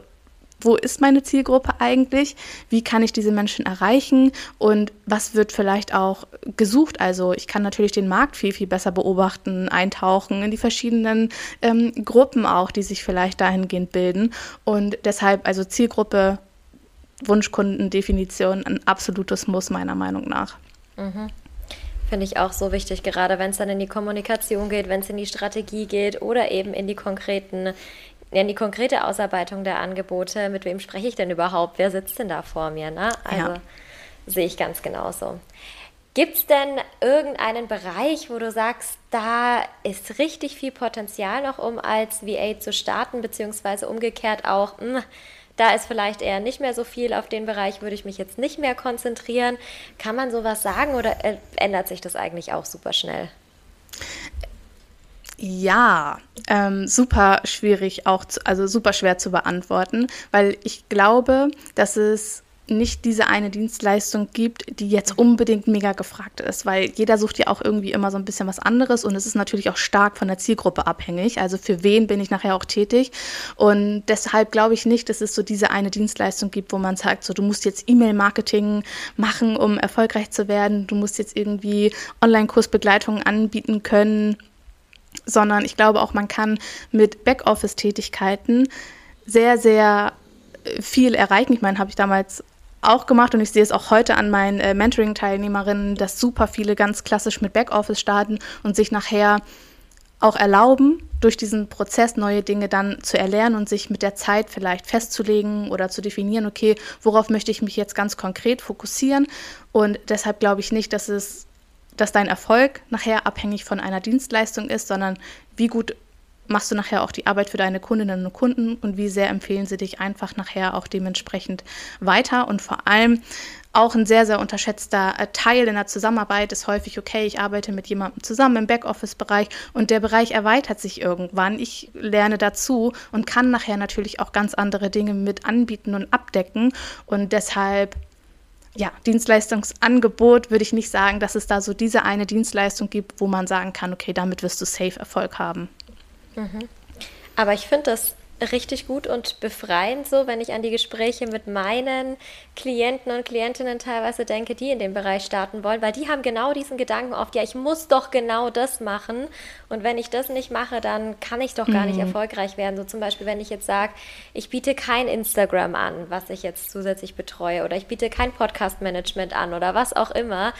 wo ist meine Zielgruppe eigentlich, wie kann ich diese Menschen erreichen und was wird vielleicht auch gesucht. Also ich kann natürlich den Markt viel, viel besser beobachten, eintauchen in die verschiedenen ähm, Gruppen auch, die sich vielleicht dahingehend bilden. Und deshalb also Zielgruppe, Wunschkundendefinition ein absolutes Muss meiner Meinung nach. Mhm. Finde ich auch so wichtig, gerade wenn es dann in die Kommunikation geht, wenn es in die Strategie geht oder eben in die konkreten in die konkrete Ausarbeitung der Angebote, mit wem spreche ich denn überhaupt? Wer sitzt denn da vor mir? Ne? Also ja. sehe ich ganz genauso. Gibt es denn irgendeinen Bereich, wo du sagst, da ist richtig viel Potenzial noch, um als VA zu starten, beziehungsweise umgekehrt auch, mh, hm, da ist vielleicht eher nicht mehr so viel, auf den Bereich würde ich mich jetzt nicht mehr konzentrieren. Kann man sowas sagen oder ändert sich das eigentlich auch super schnell? Ja, ähm, super schwierig auch, zu, also super schwer zu beantworten, weil ich glaube, dass es nicht diese eine Dienstleistung gibt, die jetzt unbedingt mega gefragt ist, weil jeder sucht ja auch irgendwie immer so ein bisschen was anderes und es ist natürlich auch stark von der Zielgruppe abhängig. Also für wen bin ich nachher auch tätig? Und deshalb glaube ich nicht, dass es so diese eine Dienstleistung gibt, wo man sagt, so du musst jetzt E-Mail-Marketing machen, um erfolgreich zu werden, du musst jetzt irgendwie Online-Kursbegleitungen anbieten können sondern ich glaube auch, man kann mit Backoffice-Tätigkeiten sehr, sehr äh, viel erreichen. Ich meine, habe ich damals auch gemacht und ich sehe es auch heute an meinen äh, Mentoring-Teilnehmerinnen, dass super viele ganz klassisch mit Backoffice starten und sich nachher auch erlauben, durch diesen Prozess neue Dinge dann zu erlernen und sich mit der Zeit vielleicht festzulegen oder zu definieren, okay, worauf möchte ich mich jetzt ganz konkret fokussieren. Und deshalb glaube ich nicht, dass es dass dein Erfolg nachher abhängig von einer Dienstleistung ist, sondern wie gut machst du nachher auch die Arbeit für deine Kundinnen und Kunden und wie sehr empfehlen sie dich einfach nachher auch dementsprechend weiter und vor allem auch ein sehr, sehr unterschätzter äh, Teil in der Zusammenarbeit ist häufig, okay, ich arbeite mit jemandem zusammen im Backoffice-Bereich und der Bereich erweitert sich irgendwann. Ich lerne dazu und kann nachher natürlich auch ganz andere Dinge mit anbieten und abdecken. Und deshalb ja, Dienstleistungsangebot würde ich nicht sagen, dass es da so diese eine Dienstleistung gibt, wo man sagen kann, okay, damit wirst du safe Erfolg haben. Mhm. Aber ich finde das richtig gut und befreiend so, wenn ich an die Gespräche mit meinen Klienten und Klientinnen teilweise denke, die in dem Bereich starten wollen, weil die haben genau diesen Gedanken oft, ja, ich muss doch genau das machen und wenn ich das nicht mache, dann kann ich doch gar mhm. nicht erfolgreich werden. So zum Beispiel, wenn ich jetzt sage, ich biete kein Instagram an, was ich jetzt zusätzlich betreue oder ich biete kein Podcast-Management an oder was auch immer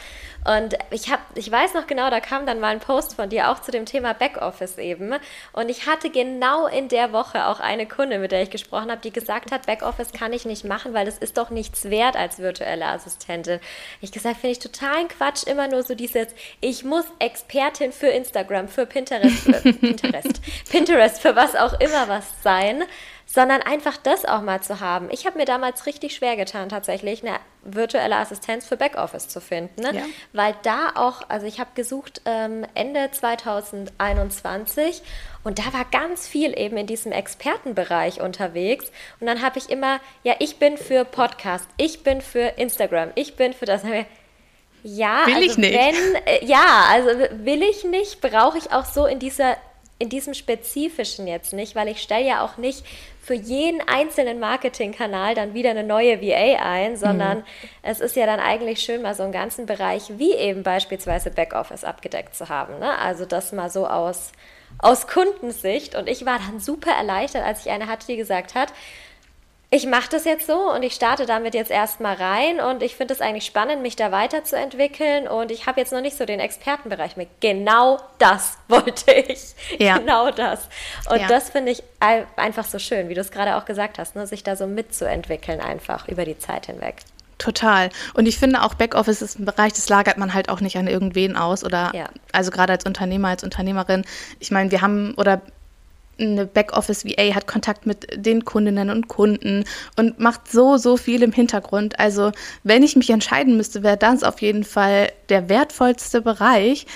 und ich habe, ich weiß noch genau, da kam dann mal ein Post von dir auch zu dem Thema Backoffice eben und ich hatte genau in der Woche auch eine Kunde, mit der ich gesprochen habe, die gesagt hat, Backoffice kann ich nicht machen, weil das ist doch nichts wert als virtuelle Assistentin. Ich gesagt, finde ich totalen Quatsch, immer nur so dieses, ich muss Expertin für Instagram, für Pinterest, für *laughs* Pinterest, Pinterest, für was auch immer was sein sondern einfach das auch mal zu haben. Ich habe mir damals richtig schwer getan, tatsächlich eine virtuelle Assistenz für Backoffice zu finden, ne? ja. weil da auch, also ich habe gesucht ähm, Ende 2021 und da war ganz viel eben in diesem Expertenbereich unterwegs und dann habe ich immer, ja, ich bin für Podcast, ich bin für Instagram, ich bin für das. Ja, will also ich nicht. Wenn, äh, ja, also will ich nicht, brauche ich auch so in dieser in diesem spezifischen jetzt nicht, weil ich stelle ja auch nicht für jeden einzelnen Marketingkanal dann wieder eine neue VA ein, sondern mhm. es ist ja dann eigentlich schön, mal so einen ganzen Bereich wie eben beispielsweise Backoffice abgedeckt zu haben. Ne? Also das mal so aus, aus Kundensicht. Und ich war dann super erleichtert, als ich eine hatte, die gesagt hat, ich mache das jetzt so und ich starte damit jetzt erstmal rein und ich finde es eigentlich spannend, mich da weiterzuentwickeln und ich habe jetzt noch nicht so den Expertenbereich mit. Genau das *laughs* wollte ich. Ja. Genau das. Und ja. das finde ich einfach so schön, wie du es gerade auch gesagt hast, ne? sich da so mitzuentwickeln einfach über die Zeit hinweg. Total. Und ich finde auch Backoffice ist ein Bereich, das lagert man halt auch nicht an irgendwen aus oder ja. also gerade als Unternehmer, als Unternehmerin. Ich meine, wir haben oder eine Backoffice-VA hat Kontakt mit den Kundinnen und Kunden und macht so, so viel im Hintergrund. Also wenn ich mich entscheiden müsste, wäre das auf jeden Fall der wertvollste Bereich,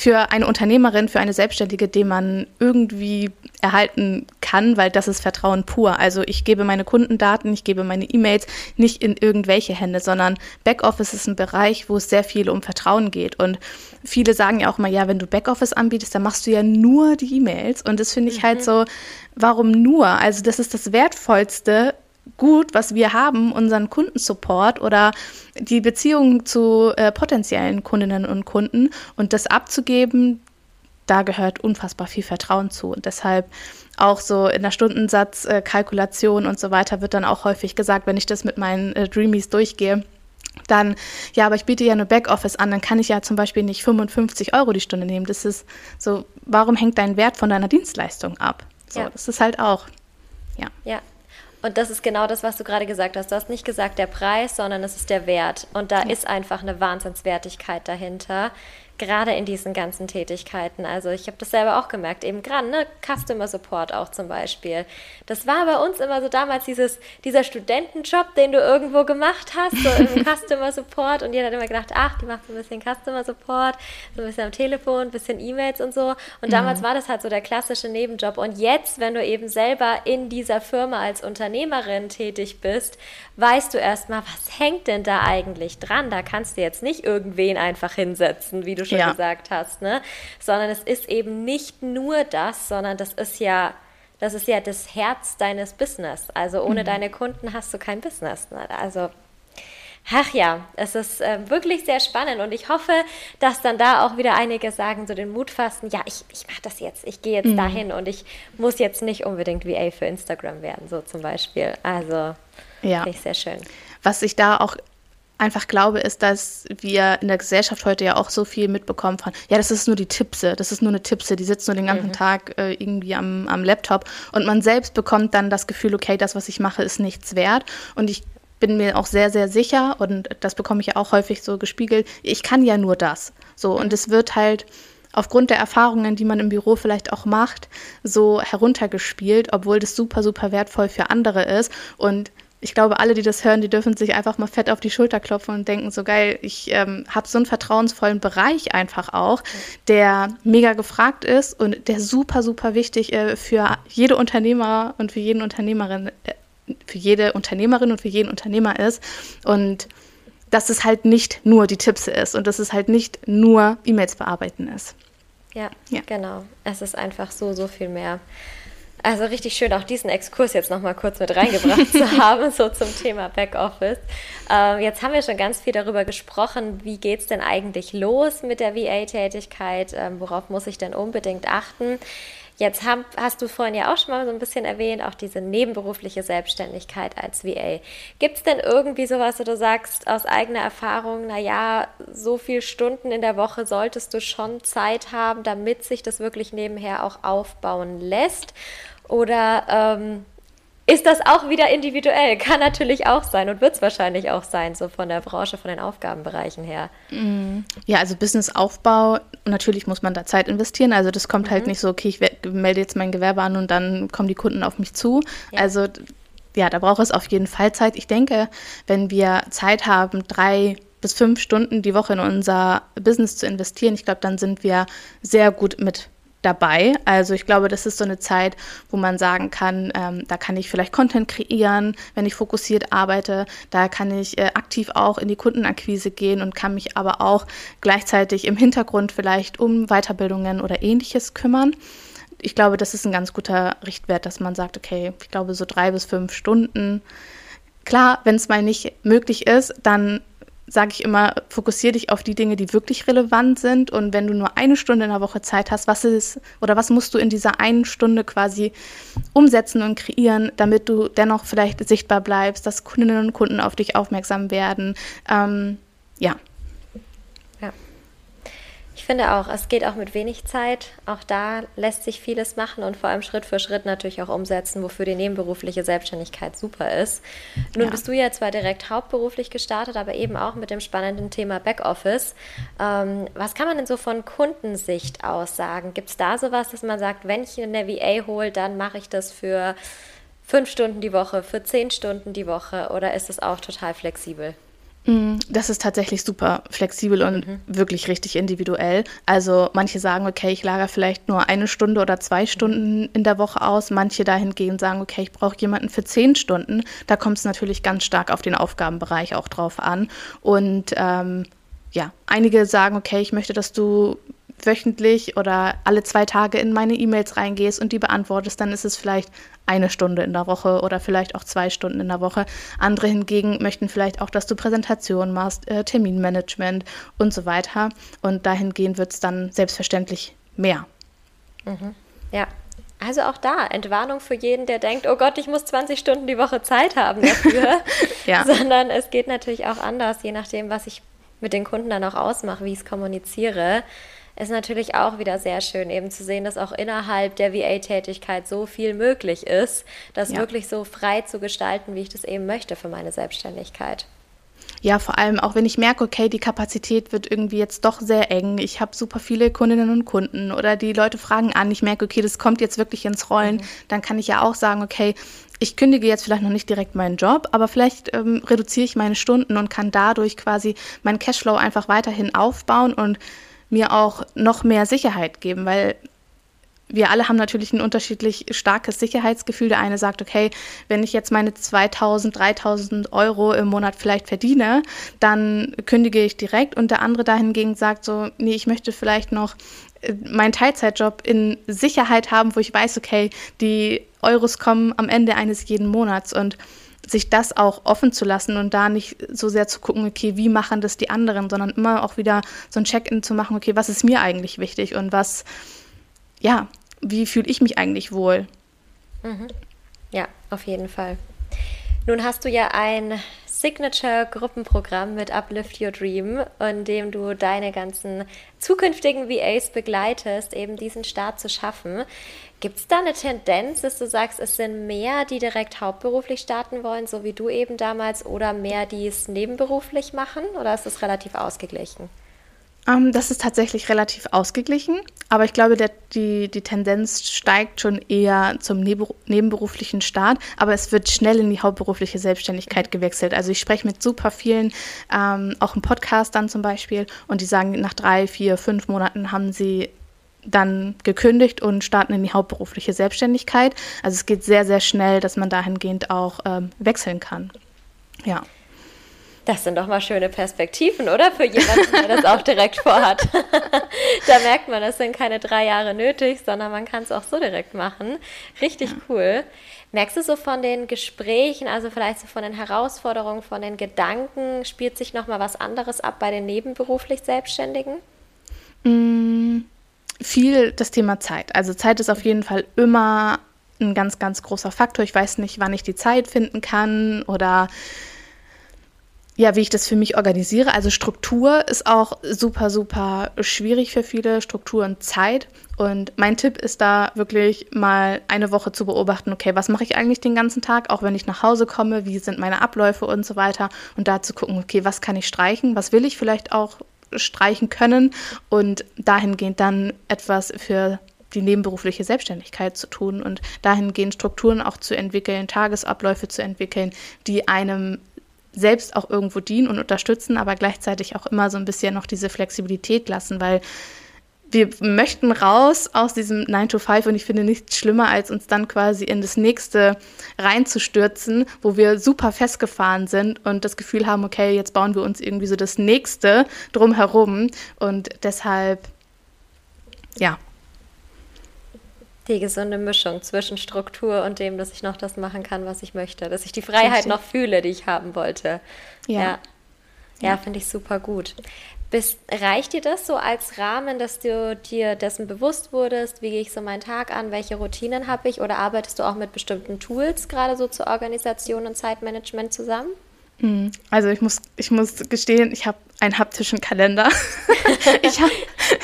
für eine Unternehmerin, für eine Selbstständige, den man irgendwie erhalten kann, weil das ist Vertrauen pur. Also ich gebe meine Kundendaten, ich gebe meine E-Mails nicht in irgendwelche Hände, sondern Backoffice ist ein Bereich, wo es sehr viel um Vertrauen geht. Und viele sagen ja auch mal, ja, wenn du Backoffice anbietest, dann machst du ja nur die E-Mails. Und das finde ich halt mhm. halt so, warum nur? Also das ist das Wertvollste, Gut, was wir haben, unseren Kundensupport oder die Beziehung zu äh, potenziellen Kundinnen und Kunden und das abzugeben, da gehört unfassbar viel Vertrauen zu. Und deshalb auch so in der Stundensatzkalkulation äh, und so weiter wird dann auch häufig gesagt, wenn ich das mit meinen äh, Dreamies durchgehe, dann, ja, aber ich biete ja nur Backoffice an, dann kann ich ja zum Beispiel nicht 55 Euro die Stunde nehmen. Das ist so, warum hängt dein Wert von deiner Dienstleistung ab? So, ja. das ist halt auch, ja. Ja, und das ist genau das, was du gerade gesagt hast. Du hast nicht gesagt der Preis, sondern es ist der Wert. Und da ja. ist einfach eine Wahnsinnswertigkeit dahinter, gerade in diesen ganzen Tätigkeiten. Also ich habe das selber auch gemerkt, eben gerade, ne, Customer Support auch zum Beispiel. Das war bei uns immer so damals dieses, dieser Studentenjob, den du irgendwo gemacht hast, so im *laughs* Customer Support und jeder hat immer gedacht, ach, die macht so ein bisschen Customer Support, so ein bisschen am Telefon, ein bisschen E-Mails und so. Und damals mhm. war das halt so der klassische Nebenjob. Und jetzt, wenn du eben selber in dieser Firma als Unternehmerin tätig bist, weißt du erstmal, was hängt denn da eigentlich dran? Da kannst du jetzt nicht irgendwen einfach hinsetzen, wie du schon ja. gesagt hast, ne? Sondern es ist eben nicht nur das, sondern das ist ja, das ist ja das Herz deines Business. Also ohne mhm. deine Kunden hast du kein Business. Ne? Also Ach ja, es ist äh, wirklich sehr spannend und ich hoffe, dass dann da auch wieder einige sagen, so den Mut fassen, ja, ich, ich mache das jetzt, ich gehe jetzt mhm. dahin und ich muss jetzt nicht unbedingt VA für Instagram werden, so zum Beispiel. Also, ja. finde ich sehr schön. Was ich da auch einfach glaube, ist, dass wir in der Gesellschaft heute ja auch so viel mitbekommen von, ja, das ist nur die Tipse, das ist nur eine Tipse, die sitzt nur den ganzen mhm. Tag äh, irgendwie am, am Laptop und man selbst bekommt dann das Gefühl, okay, das, was ich mache, ist nichts wert und ich bin mir auch sehr, sehr sicher und das bekomme ich ja auch häufig so gespiegelt, ich kann ja nur das. So, und es wird halt aufgrund der Erfahrungen, die man im Büro vielleicht auch macht, so heruntergespielt, obwohl das super, super wertvoll für andere ist. Und ich glaube, alle, die das hören, die dürfen sich einfach mal fett auf die Schulter klopfen und denken, so geil, ich ähm, habe so einen vertrauensvollen Bereich einfach auch, der mega gefragt ist und der super, super wichtig äh, für jede Unternehmer und für jeden Unternehmerin, äh, für jede Unternehmerin und für jeden Unternehmer ist. Und dass es halt nicht nur die Tipps ist und dass es halt nicht nur E-Mails bearbeiten ist. Ja, ja, genau. Es ist einfach so, so viel mehr. Also richtig schön, auch diesen Exkurs jetzt nochmal kurz mit reingebracht zu *laughs* haben, so zum Thema Backoffice. Ähm, jetzt haben wir schon ganz viel darüber gesprochen, wie geht es denn eigentlich los mit der VA-Tätigkeit, ähm, worauf muss ich denn unbedingt achten. Jetzt haben, hast du vorhin ja auch schon mal so ein bisschen erwähnt, auch diese nebenberufliche Selbstständigkeit als VA. Gibt es denn irgendwie sowas, wo du sagst aus eigener Erfahrung, naja, so viele Stunden in der Woche solltest du schon Zeit haben, damit sich das wirklich nebenher auch aufbauen lässt? Oder ähm, ist das auch wieder individuell? Kann natürlich auch sein und wird es wahrscheinlich auch sein, so von der Branche, von den Aufgabenbereichen her. Mm. Ja, also Businessaufbau, natürlich muss man da Zeit investieren. Also das kommt halt mhm. halt nicht so, okay, ich melde jetzt mein Gewerbe an und dann kommen die Kunden auf mich zu. Ja. Also ja, da braucht es auf jeden Fall Zeit. Ich denke, wenn wir Zeit haben, drei bis fünf Stunden die Woche in unser Business zu investieren, ich glaube, dann sind wir sehr gut mit dabei. Also ich glaube, das ist so eine Zeit, wo man sagen kann, ähm, da kann ich vielleicht Content kreieren, wenn ich fokussiert arbeite. Da kann ich äh, aktiv auch in die Kundenakquise gehen und kann mich aber auch gleichzeitig im Hintergrund vielleicht um Weiterbildungen oder ähnliches kümmern. Ich glaube, das ist ein ganz guter Richtwert, dass man sagt, okay, ich glaube so drei bis fünf Stunden. Klar, wenn es mal nicht möglich ist, dann sage ich immer, fokussiere dich auf die Dinge, die wirklich relevant sind. Und wenn du nur eine Stunde in der Woche Zeit hast, was ist oder was musst du in dieser einen Stunde quasi umsetzen und kreieren, damit du dennoch vielleicht sichtbar bleibst, dass Kundinnen und Kunden auf dich aufmerksam werden. Ähm, ja, finde auch, es geht auch mit wenig Zeit. Auch da lässt sich vieles machen und vor allem Schritt für Schritt natürlich auch umsetzen, wofür die nebenberufliche Selbstständigkeit super ist. Nun ja. bist du ja zwar direkt hauptberuflich gestartet, aber eben auch mit dem spannenden Thema Backoffice. Ähm, was kann man denn so von Kundensicht aus sagen? Gibt es da sowas, dass man sagt, wenn ich eine VA hole, dann mache ich das für fünf Stunden die Woche, für zehn Stunden die Woche oder ist es auch total flexibel? Mm, das ist tatsächlich super flexibel und mhm. wirklich richtig individuell. Also manche sagen, okay, ich lager vielleicht nur eine Stunde oder zwei Stunden in der Woche aus. Manche dahingehend sagen, okay, ich brauche jemanden für zehn Stunden. Da kommt es natürlich ganz stark auf den Aufgabenbereich auch drauf an. Und ähm, ja, einige sagen, okay, ich möchte, dass du wöchentlich oder alle zwei Tage in meine E-Mails reingehst und die beantwortest, dann ist es vielleicht eine Stunde in der Woche oder vielleicht auch zwei Stunden in der Woche. Andere hingegen möchten vielleicht auch, dass du Präsentationen machst, äh, Terminmanagement und so weiter. Und dahingehend wird es dann selbstverständlich mehr. Mhm. Ja, also auch da, Entwarnung für jeden, der denkt, oh Gott, ich muss 20 Stunden die Woche Zeit haben dafür. *laughs* ja. Sondern es geht natürlich auch anders, je nachdem, was ich mit den Kunden dann auch ausmache, wie ich es kommuniziere ist natürlich auch wieder sehr schön, eben zu sehen, dass auch innerhalb der VA-Tätigkeit so viel möglich ist, das ja. wirklich so frei zu gestalten, wie ich das eben möchte für meine Selbstständigkeit. Ja, vor allem auch wenn ich merke, okay, die Kapazität wird irgendwie jetzt doch sehr eng. Ich habe super viele Kundinnen und Kunden oder die Leute fragen an. Ich merke, okay, das kommt jetzt wirklich ins Rollen. Mhm. Dann kann ich ja auch sagen, okay, ich kündige jetzt vielleicht noch nicht direkt meinen Job, aber vielleicht ähm, reduziere ich meine Stunden und kann dadurch quasi meinen Cashflow einfach weiterhin aufbauen und mir auch noch mehr Sicherheit geben, weil wir alle haben natürlich ein unterschiedlich starkes Sicherheitsgefühl. Der eine sagt, okay, wenn ich jetzt meine 2000, 3000 Euro im Monat vielleicht verdiene, dann kündige ich direkt. Und der andere dahingegen sagt so, nee, ich möchte vielleicht noch äh, meinen Teilzeitjob in Sicherheit haben, wo ich weiß, okay, die Euros kommen am Ende eines jeden Monats. Und sich das auch offen zu lassen und da nicht so sehr zu gucken, okay, wie machen das die anderen, sondern immer auch wieder so ein Check-in zu machen, okay, was ist mir eigentlich wichtig und was, ja, wie fühle ich mich eigentlich wohl? Mhm. Ja, auf jeden Fall. Nun hast du ja ein Signature-Gruppenprogramm mit Uplift Your Dream, in dem du deine ganzen zukünftigen VAs begleitest, eben diesen Start zu schaffen. Gibt es da eine Tendenz, dass du sagst, es sind mehr, die direkt hauptberuflich starten wollen, so wie du eben damals, oder mehr, die es nebenberuflich machen? Oder ist es relativ ausgeglichen? Ähm, das ist tatsächlich relativ ausgeglichen, aber ich glaube, der, die, die Tendenz steigt schon eher zum nebenberuflichen Start, aber es wird schnell in die hauptberufliche Selbstständigkeit gewechselt. Also ich spreche mit super vielen, ähm, auch im Podcast dann zum Beispiel, und die sagen, nach drei, vier, fünf Monaten haben sie dann gekündigt und starten in die hauptberufliche Selbstständigkeit. Also es geht sehr, sehr schnell, dass man dahingehend auch ähm, wechseln kann. Ja. Das sind doch mal schöne Perspektiven, oder? Für jemanden, der das auch direkt vorhat. *laughs* da merkt man, es sind keine drei Jahre nötig, sondern man kann es auch so direkt machen. Richtig ja. cool. Merkst du so von den Gesprächen, also vielleicht so von den Herausforderungen, von den Gedanken, spielt sich noch mal was anderes ab bei den nebenberuflich Selbstständigen? Mm, viel das Thema Zeit. Also Zeit ist auf jeden Fall immer ein ganz, ganz großer Faktor. Ich weiß nicht, wann ich die Zeit finden kann oder ja, wie ich das für mich organisiere. Also Struktur ist auch super, super schwierig für viele, Struktur und Zeit. Und mein Tipp ist da wirklich mal eine Woche zu beobachten, okay, was mache ich eigentlich den ganzen Tag, auch wenn ich nach Hause komme, wie sind meine Abläufe und so weiter. Und da zu gucken, okay, was kann ich streichen, was will ich vielleicht auch streichen können und dahingehend dann etwas für die nebenberufliche Selbstständigkeit zu tun und dahingehend Strukturen auch zu entwickeln, Tagesabläufe zu entwickeln, die einem selbst auch irgendwo dienen und unterstützen, aber gleichzeitig auch immer so ein bisschen noch diese Flexibilität lassen, weil wir möchten raus aus diesem 9 to 5 und ich finde nichts schlimmer, als uns dann quasi in das nächste reinzustürzen, wo wir super festgefahren sind und das Gefühl haben, okay, jetzt bauen wir uns irgendwie so das nächste drumherum und deshalb, ja, die gesunde Mischung zwischen Struktur und dem, dass ich noch das machen kann, was ich möchte, dass ich die Freiheit noch fühle, die ich haben wollte. Ja. Ja, ja finde ich super gut. Bis, reicht dir das so als Rahmen, dass du dir dessen bewusst wurdest, wie gehe ich so meinen Tag an, welche Routinen habe ich oder arbeitest du auch mit bestimmten Tools gerade so zur Organisation und Zeitmanagement zusammen? Hm, also ich muss, ich muss gestehen, ich habe einen haptischen Kalender. *laughs* ich habe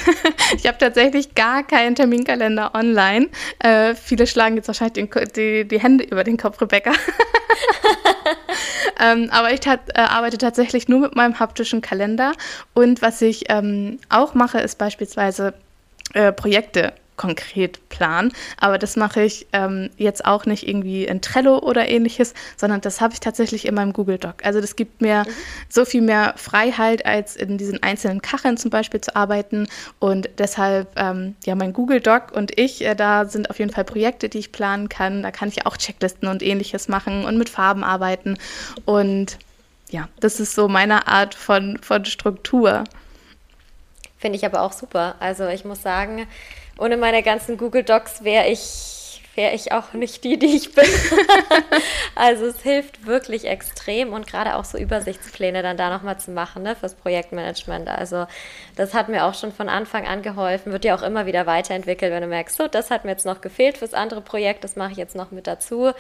*laughs* hab tatsächlich gar keinen Terminkalender online. Äh, viele schlagen jetzt wahrscheinlich den, die, die Hände über den Kopf, Rebecca. *laughs* ähm, aber ich tat, äh, arbeite tatsächlich nur mit meinem haptischen Kalender. Und was ich ähm, auch mache, ist beispielsweise äh, Projekte konkret planen. Aber das mache ich ähm, jetzt auch nicht irgendwie in Trello oder ähnliches, sondern das habe ich tatsächlich in meinem Google Doc. Also das gibt mir mhm. so viel mehr Freiheit, als in diesen einzelnen Kacheln zum Beispiel zu arbeiten. Und deshalb, ähm, ja, mein Google Doc und ich, äh, da sind auf jeden Fall Projekte, die ich planen kann. Da kann ich auch Checklisten und ähnliches machen und mit Farben arbeiten. Und ja, das ist so meine Art von, von Struktur. Finde ich aber auch super. Also ich muss sagen, ohne meine ganzen Google Docs wäre ich wäre ich auch nicht die, die ich bin. *laughs* also es hilft wirklich extrem und gerade auch so Übersichtspläne dann da nochmal zu machen ne, fürs Projektmanagement. Also das hat mir auch schon von Anfang an geholfen, wird ja auch immer wieder weiterentwickelt, wenn du merkst, so, das hat mir jetzt noch gefehlt fürs andere Projekt, das mache ich jetzt noch mit dazu.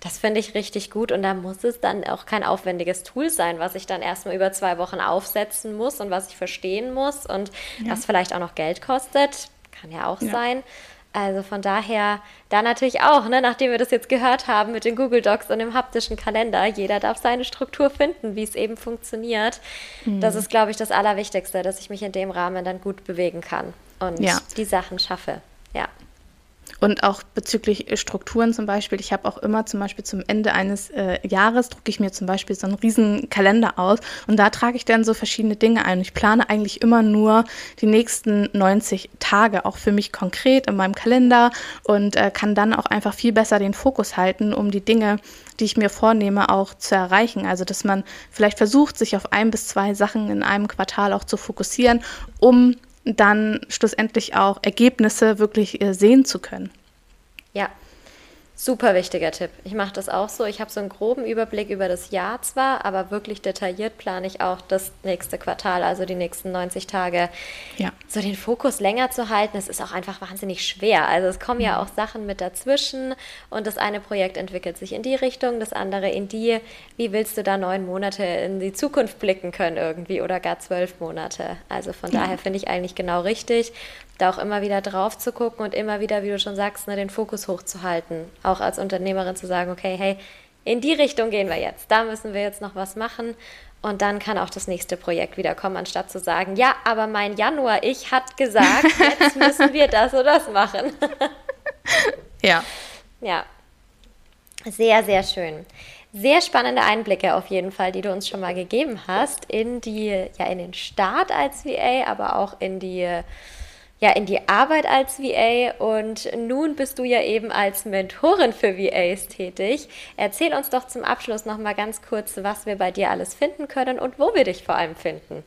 Das finde ich richtig gut und da muss es dann auch kein aufwendiges Tool sein, was ich dann erstmal über zwei Wochen aufsetzen muss und was ich verstehen muss und ja. was vielleicht auch noch Geld kostet kann ja auch ja. sein. Also von daher, da natürlich auch, ne, nachdem wir das jetzt gehört haben mit den Google Docs und dem haptischen Kalender, jeder darf seine Struktur finden, wie es eben funktioniert. Mhm. Das ist, glaube ich, das Allerwichtigste, dass ich mich in dem Rahmen dann gut bewegen kann und ja. die Sachen schaffe. Ja. Und auch bezüglich Strukturen zum Beispiel, ich habe auch immer zum Beispiel zum Ende eines äh, Jahres drucke ich mir zum Beispiel so einen riesen Kalender aus und da trage ich dann so verschiedene Dinge ein. Ich plane eigentlich immer nur die nächsten 90 Tage, auch für mich konkret in meinem Kalender und äh, kann dann auch einfach viel besser den Fokus halten, um die Dinge, die ich mir vornehme, auch zu erreichen. Also dass man vielleicht versucht, sich auf ein bis zwei Sachen in einem Quartal auch zu fokussieren, um dann schlussendlich auch Ergebnisse wirklich äh, sehen zu können. Ja, Super wichtiger Tipp. Ich mache das auch so. Ich habe so einen groben Überblick über das Jahr zwar, aber wirklich detailliert plane ich auch das nächste Quartal, also die nächsten 90 Tage. Ja. So den Fokus länger zu halten, es ist auch einfach wahnsinnig schwer. Also es kommen ja mhm. auch Sachen mit dazwischen und das eine Projekt entwickelt sich in die Richtung, das andere in die. Wie willst du da neun Monate in die Zukunft blicken können irgendwie oder gar zwölf Monate? Also von ja. daher finde ich eigentlich genau richtig da auch immer wieder drauf zu gucken und immer wieder, wie du schon sagst, ne, den Fokus hochzuhalten. Auch als Unternehmerin zu sagen, okay, hey, in die Richtung gehen wir jetzt. Da müssen wir jetzt noch was machen. Und dann kann auch das nächste Projekt wieder kommen, anstatt zu sagen, ja, aber mein Januar, ich hat gesagt, *laughs* jetzt müssen wir das oder das machen. *laughs* ja. Ja. Sehr, sehr schön. Sehr spannende Einblicke auf jeden Fall, die du uns schon mal gegeben hast in die, ja, in den Start als VA, aber auch in die ja in die Arbeit als VA und nun bist du ja eben als Mentorin für VAs tätig. Erzähl uns doch zum Abschluss noch mal ganz kurz, was wir bei dir alles finden können und wo wir dich vor allem finden.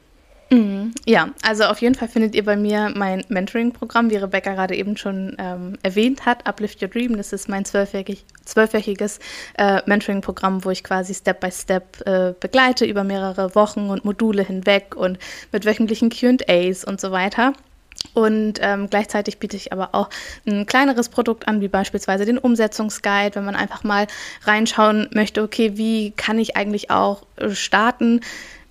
Mhm. Ja, also auf jeden Fall findet ihr bei mir mein Mentoring-Programm, wie Rebecca gerade eben schon ähm, erwähnt hat, Uplift Your Dream. Das ist mein zwölfwöchig, zwölfwöchiges äh, Mentoring-Programm, wo ich quasi Step by Step äh, begleite über mehrere Wochen und Module hinweg und mit wöchentlichen QAs und so weiter. Und ähm, gleichzeitig biete ich aber auch ein kleineres Produkt an, wie beispielsweise den Umsetzungsguide, wenn man einfach mal reinschauen möchte, okay, wie kann ich eigentlich auch äh, starten,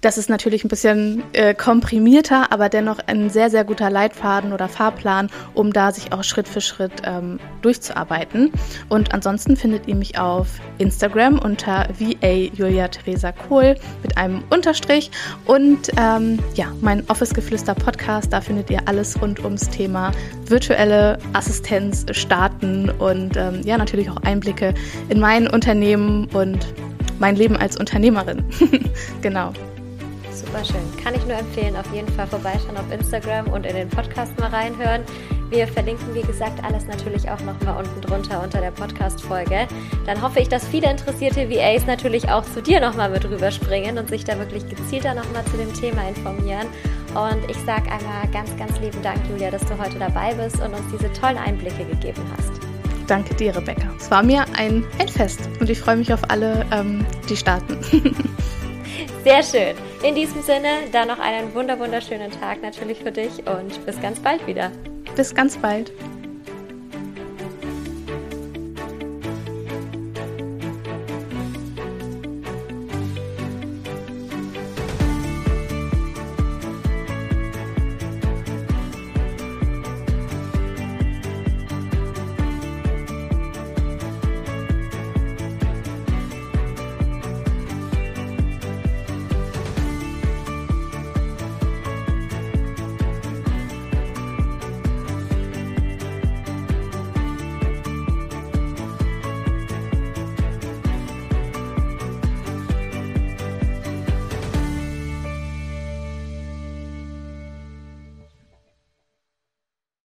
das ist natürlich ein bisschen äh, komprimierter, aber dennoch ein sehr, sehr guter Leitfaden oder Fahrplan, um da sich auch Schritt für Schritt ähm, durchzuarbeiten. Und ansonsten findet ihr mich auf Instagram unter VA Julia Theresa Kohl mit einem Unterstrich. Und ähm, ja, mein Office Geflüster Podcast, da findet ihr alles rund ums Thema virtuelle Assistenz starten und ähm, ja, natürlich auch Einblicke in mein Unternehmen und mein Leben als Unternehmerin. *laughs* genau super schön. Kann ich nur empfehlen, auf jeden Fall vorbeischauen auf Instagram und in den Podcast mal reinhören. Wir verlinken, wie gesagt, alles natürlich auch nochmal unten drunter unter der Podcast-Folge. Dann hoffe ich, dass viele interessierte VAs natürlich auch zu dir nochmal mit rüberspringen und sich da wirklich gezielter nochmal zu dem Thema informieren. Und ich sage einmal ganz, ganz lieben Dank, Julia, dass du heute dabei bist und uns diese tollen Einblicke gegeben hast. Danke dir, Rebecca. Es war mir ein, ein Fest und ich freue mich auf alle, ähm, die starten. *laughs* Sehr schön. In diesem Sinne, dann noch einen wunder wunderschönen Tag natürlich für dich und bis ganz bald wieder. Bis ganz bald.